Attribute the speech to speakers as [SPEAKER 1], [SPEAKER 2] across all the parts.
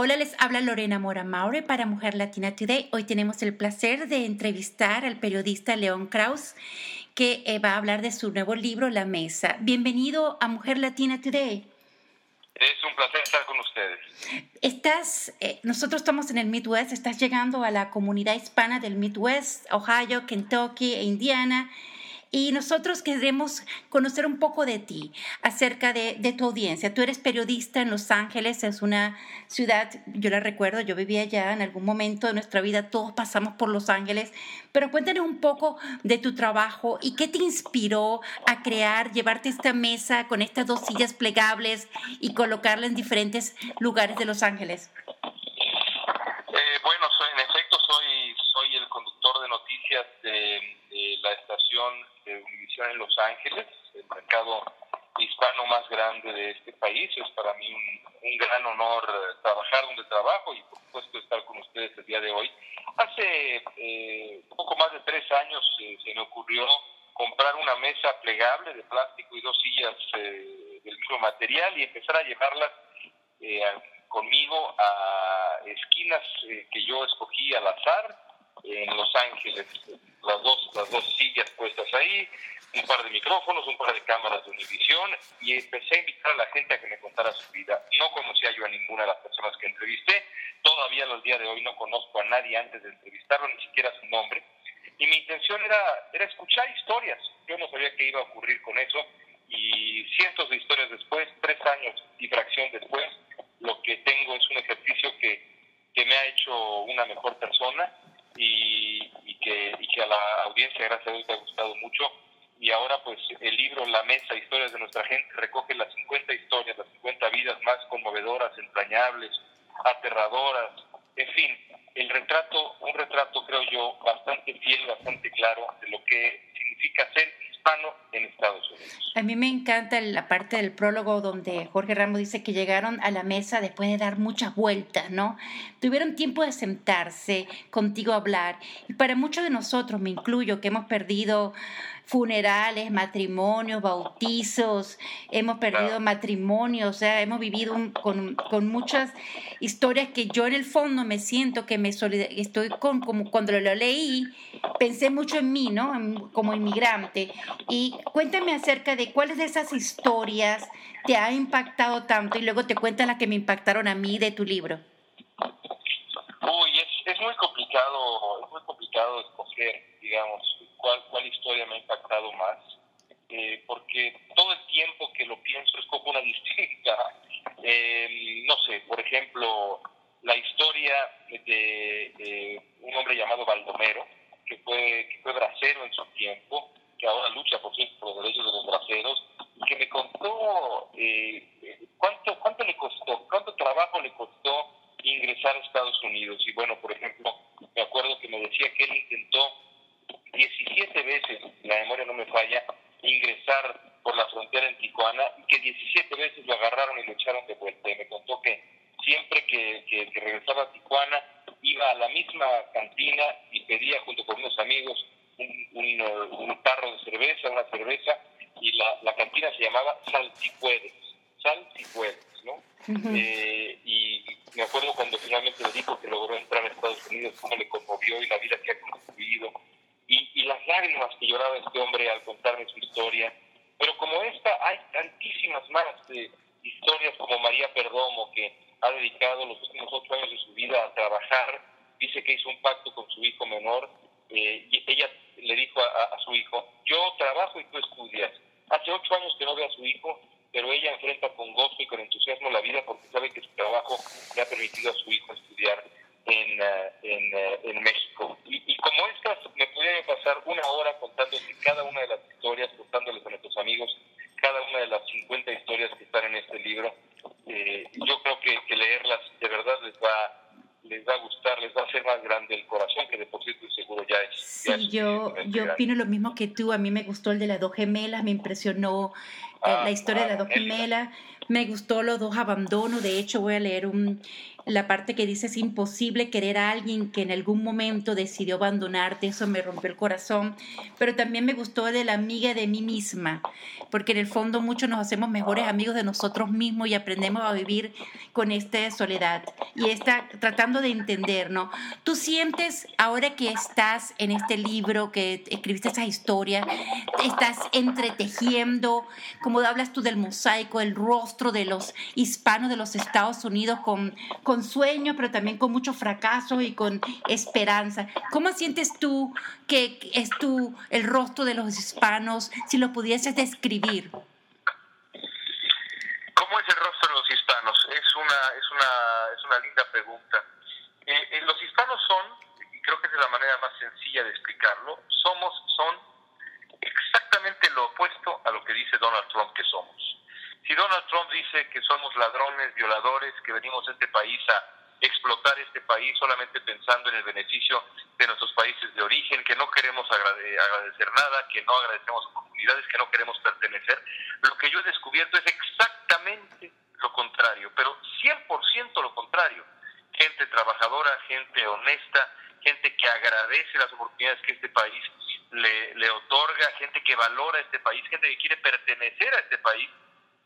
[SPEAKER 1] Hola, les habla Lorena Mora Maure para Mujer Latina Today. Hoy tenemos el placer de entrevistar al periodista León Kraus, que eh, va a hablar de su nuevo libro, La Mesa. Bienvenido a Mujer Latina Today.
[SPEAKER 2] Es un placer estar con ustedes.
[SPEAKER 1] Estás, eh, nosotros estamos en el Midwest, estás llegando a la comunidad hispana del Midwest, Ohio, Kentucky e Indiana. Y nosotros queremos conocer un poco de ti, acerca de, tu audiencia. Tú eres periodista en Los Ángeles, es una ciudad, yo la recuerdo, yo vivía allá en algún momento de nuestra vida, todos pasamos por Los Ángeles, pero cuéntanos un poco de tu trabajo y qué te inspiró a crear, llevarte esta mesa con estas dos sillas plegables y colocarla en diferentes lugares de Los Ángeles.
[SPEAKER 2] Eh, bueno, en efecto soy, soy el conductor de noticias de la estación en Los Ángeles, el mercado hispano más grande de este país. Es para mí un, gran honor eh, trabajar donde trabajo y por supuesto estar con ustedes el día de hoy. Hace eh, poco más de tres años eh, se me ocurrió comprar una mesa plegable de plástico y dos sillas del mismo material y empezar a llevarlas conmigo a esquinas que yo escogí al azar en Los Ángeles las dos, las dos sillas puestas ahí, un par de micrófonos, un par de cámaras de Univisión y empecé a invitar a la gente a que me contara su vida. No conocía yo a ninguna de las personas que entrevisté, todavía al día de hoy no conozco a nadie antes de entrevistarlo, ni siquiera su nombre. Y mi intención era, era escuchar historias. Yo no sabía qué iba a ocurrir con eso y cientos de historias después, tres años y fracción después, lo que tengo es un ejercicio que, que me ha hecho una mejor persona y, y, que, y que a la audiencia, gracias a Dios, te ha gustado mucho. Y ahora, pues, el libro La Mesa, Historias de nuestra gente, recoge las 50 historias, las 50 vidas más conmovedoras, entrañables, aterradoras, en fin, el retrato, un retrato, creo yo, bastante fiel, bastante claro de lo que significa ser en Estados Unidos.
[SPEAKER 1] A mí me encanta la parte del prólogo donde Jorge Ramos dice que llegaron a la mesa después de dar muchas vueltas, ¿no? Tuvieron tiempo de sentarse contigo a hablar. Y para muchos de nosotros, me incluyo, que hemos perdido funerales, matrimonios, bautizos, hemos perdido matrimonios, o sea, hemos vivido con, con, muchas historias que yo en el fondo me siento que me estoy con, como cuando lo leí, pensé mucho en mí, ¿no? Como inmigrante. Y cuéntame acerca de cuáles de esas historias te ha impactado tanto y luego te cuentan las que me impactaron a mí de tu libro.
[SPEAKER 2] Uy, es, es muy complicado, es muy complicado escoger, digamos, cuál, cuál historia me ha impactado más, eh, porque todo el tiempo que lo pienso es como una distinta. Eh, no sé, por ejemplo, la historia de, un hombre llamado Baldomero, que fue, que fue bracero en su tiempo, que ahora lucha por, por los derechos de los braceros, que me contó eh, cuánto, cuánto le costó, cuánto trabajo le costó ingresar a Estados Unidos. Y bueno, por ejemplo, me acuerdo que me decía que él intentó 17 veces, la memoria no me falla, ingresar por la frontera en Tijuana y que 17 veces lo agarraron y lo echaron de vuelta. Y me contó que siempre que, que, regresaba a Tijuana iba a la misma cantina y pedía junto con unos amigos un, un, un tarro de cerveza, una cerveza, y la, la cantina se llamaba Saltipuedes, Saltipuedes, ¿no? eh, y me acuerdo cuando finalmente le dijo que logró entrar a Estados Unidos, cómo le conmovió y la vida que ha lágrimas que lloraba este hombre al contarme su historia. Pero como esta, hay tantísimas más de historias como María Perdomo, que ha dedicado los últimos ocho años de su vida a trabajar, dice que hizo un pacto con su hijo menor, eh, ella le dijo a, a, su hijo, yo trabajo y tú estudias. Hace ocho años que no ve a su hijo, pero ella enfrenta con gozo y con entusiasmo la vida porque sabe que su trabajo le ha permitido a su hijo estudiar en, eh, en, eh, en México. Y, como estas, me podría pasar una hora contándoles cada una de las historias, contándoles a nuestros amigos cada una de las 50 historias que están en este libro. Eh, yo creo que, que, leerlas de verdad les va les va a gustar, les va a hacer más grande el corazón, que de por sí seguro ya es.
[SPEAKER 1] Sí, yo, yo opino lo mismo que tú. A mí me gustó el de las dos gemelas, me impresionó la historia de las dos gemelas Me gustó los dos abandonos. De hecho, voy a leer un, la parte que dice es imposible querer a alguien que en algún momento decidió abandonarte, eso me rompió el corazón, pero también me gustó de la amiga de mí misma, porque en el fondo muchos nos hacemos mejores amigos de nosotros mismos y aprendemos a vivir con esta soledad y está tratando de entender, ¿no? Tú sientes ahora que estás en este libro, que escribiste esa historia, estás entretejiendo, como hablas tú del mosaico, el rostro de los hispanos de los Estados Unidos con, con sueño, pero también con mucho fracaso y con esperanza. ¿Cómo sientes tú que es tú el rostro de los hispanos, si lo pudieses describir? ¿Cómo
[SPEAKER 2] es el rostro de los hispanos? Es una, es una, es una linda pregunta. Eh, eh, los hispanos son, y creo que es la manera más sencilla de explicarlo, somos, son exactamente lo opuesto que dice Donald Trump que somos. Si Donald Trump dice que somos ladrones, violadores, que venimos a este país a explotar este país solamente pensando en el beneficio de nuestros países de origen, que no queremos agradecer nada, que no agradecemos oportunidades, que no queremos pertenecer, lo que yo he descubierto es exactamente lo contrario, pero 100% lo contrario. Gente trabajadora, gente honesta, gente que agradece las oportunidades que este país le, le otorga, gente que valora este país, gente que quiere pertenecer a este país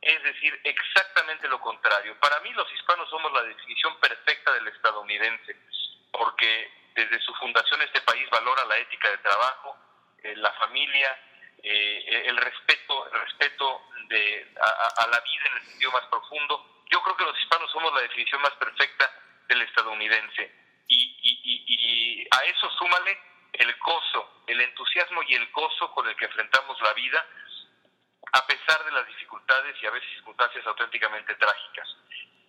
[SPEAKER 2] es decir, exactamente lo contrario. Para mí los hispanos somos la definición perfecta del estadounidense, porque desde su fundación este país valora la ética de trabajo, eh, la familia, eh, el respeto, el respeto de, a, la vida en el sentido más profundo. Yo creo que los hispanos somos la definición más perfecta del estadounidense. Y, y a eso súmale el gozo, el entusiasmo y el gozo con el que enfrentamos la vida a pesar de las dificultades y a veces circunstancias auténticamente trágicas.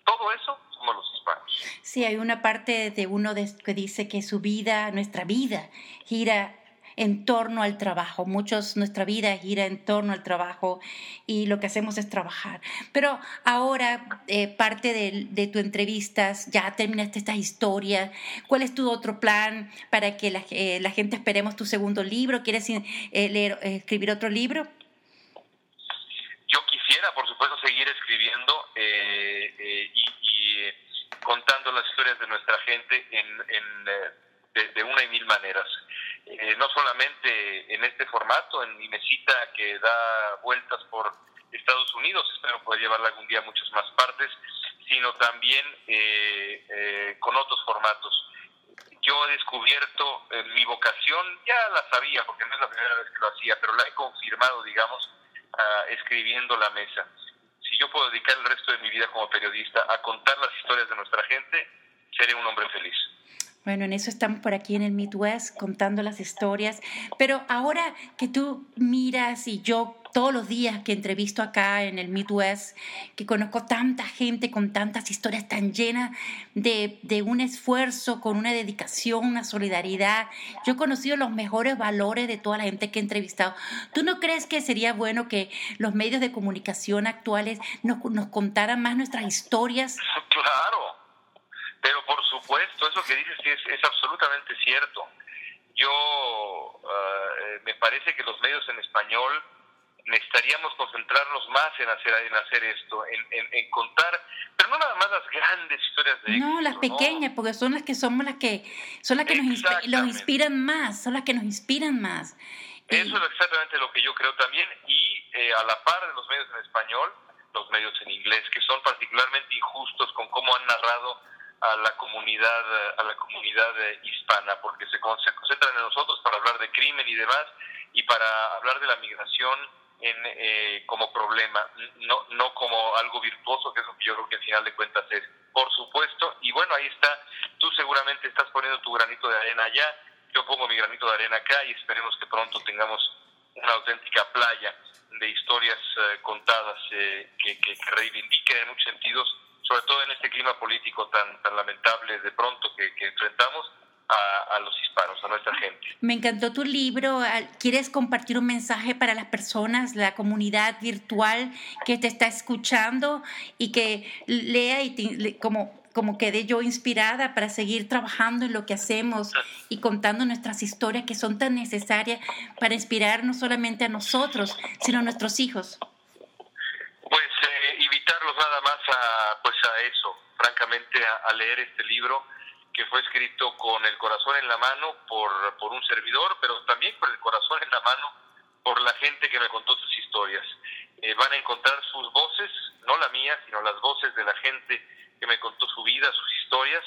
[SPEAKER 2] Todo eso somos los hispanos.
[SPEAKER 1] Sí, hay una parte de uno que dice que su vida, nuestra vida, gira en torno al trabajo. Muchos, nuestra vida gira en torno al trabajo y lo que hacemos es trabajar. Pero ahora, eh, parte de, tu entrevistas, ya terminaste esta historia. ¿Cuál es tu otro plan para que la, eh, la gente esperemos tu segundo libro? ¿Quieres eh, leer, escribir otro libro?
[SPEAKER 2] por supuesto, seguir escribiendo eh, eh, y, contando las historias de nuestra gente en, de, una y mil maneras. No solamente en este formato, en mi mesita que da vueltas por Estados Unidos, espero poder llevarla algún día a muchas más partes, sino también con otros formatos. Yo he descubierto mi vocación, ya la sabía porque no es la primera vez que lo hacía, pero la he confirmado, digamos, escribiendo la mesa. Si yo puedo dedicar el resto de mi vida como periodista a contar las historias de nuestra gente, seré un hombre feliz.
[SPEAKER 1] Bueno, en eso estamos por aquí en el Midwest contando las historias, pero ahora que tú miras y yo todos los días que entrevisto acá en el Midwest, que conozco tanta gente con tantas historias tan llenas de, de, un esfuerzo, con una dedicación, una solidaridad. Yo he conocido los mejores valores de toda la gente que he entrevistado. ¿Tú no crees que sería bueno que los medios de comunicación actuales nos, nos contaran más nuestras historias?
[SPEAKER 2] Claro, pero por supuesto, eso que dices es, es absolutamente cierto. Yo uh, me parece que los medios en español necesitaríamos concentrarnos más en hacer en hacer esto, en, en, contar, pero no nada más las grandes historias de
[SPEAKER 1] No, las pequeñas, porque son las que somos las que son las que nos, los inspiran más, son las que nos inspiran más.
[SPEAKER 2] Eso es exactamente lo que yo creo también y eh, a la par de los medios en español, los medios en inglés que son particularmente injustos con cómo han narrado a la comunidad a la comunidad eh, hispana porque se, concentran en nosotros para hablar de crimen y demás y para hablar de la migración en, eh, como problema no no como algo virtuoso que es lo que yo creo que al final de cuentas es por supuesto. Y bueno ahí está. Tú seguramente estás poniendo tu granito de arena allá. Yo pongo mi granito de arena acá y esperemos que pronto tengamos una auténtica playa de historias eh, contadas que, que, que reivindiquen en muchos sentidos sobre todo en este clima político tan, tan lamentable de pronto que, enfrentamos a, a, los hispanos, a nuestra gente.
[SPEAKER 1] Me encantó tu libro. ¿Quieres compartir un mensaje para las personas, la comunidad virtual que te está escuchando y que lea y como como quedé yo inspirada para seguir trabajando en lo que hacemos y contando nuestras historias que son tan necesarias para inspirar no solamente a nosotros, sino a nuestros hijos?
[SPEAKER 2] Pues eh, invitarlos nada más a, pues a eso, francamente, a, leer este libro que fue escrito con el corazón en la mano por, por un servidor, pero también con el corazón en la mano por la gente que me contó sus historias. Eh, van a encontrar sus voces, no la mía, sino las voces de la gente que me contó su vida, sus historias,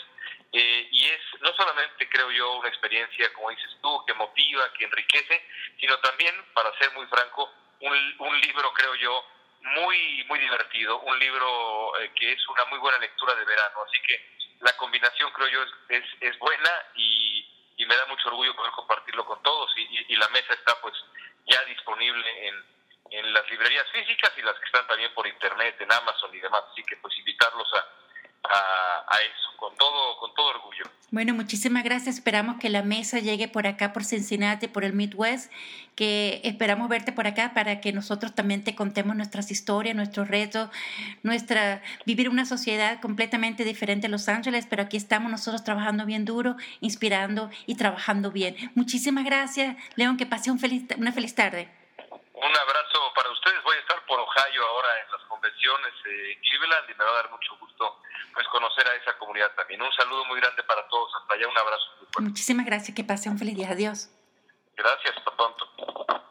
[SPEAKER 2] eh, y es no solamente, creo yo, una experiencia, como dices tú, que motiva, que enriquece, sino también, para ser muy franco, un, un libro, creo yo, muy, muy divertido, un libro eh, que es una muy buena lectura de verano. Así que la combinación, creo yo, es, es, buena y, y, me da mucho orgullo poder compartirlo con todos. Y, y, la mesa está, pues, ya disponible en, en las librerías físicas y las que están también por internet, en Amazon y demás. Así que, pues, invitarlos a, a, a eso, con todo, con todo orgullo.
[SPEAKER 1] Bueno, muchísimas gracias. Esperamos que la mesa llegue por acá, por Cincinnati, por el Midwest, que esperamos verte por acá para que nosotros también te contemos nuestras historias, nuestros retos, nuestra vivir una sociedad completamente diferente a Los Ángeles, pero aquí estamos nosotros trabajando bien duro, inspirando y trabajando bien. Muchísimas gracias, León, que pase un feliz, una feliz tarde.
[SPEAKER 2] Un abrazo para ustedes. Voy a estar por Ohio ahora en las convenciones en Cleveland y me va a dar mucho gusto pues conocer a esa comunidad también. Un saludo muy grande para todos. Hasta allá, un abrazo.
[SPEAKER 1] Muchísimas gracias. Que pase un feliz día. Adiós.
[SPEAKER 2] Gracias. Hasta pronto.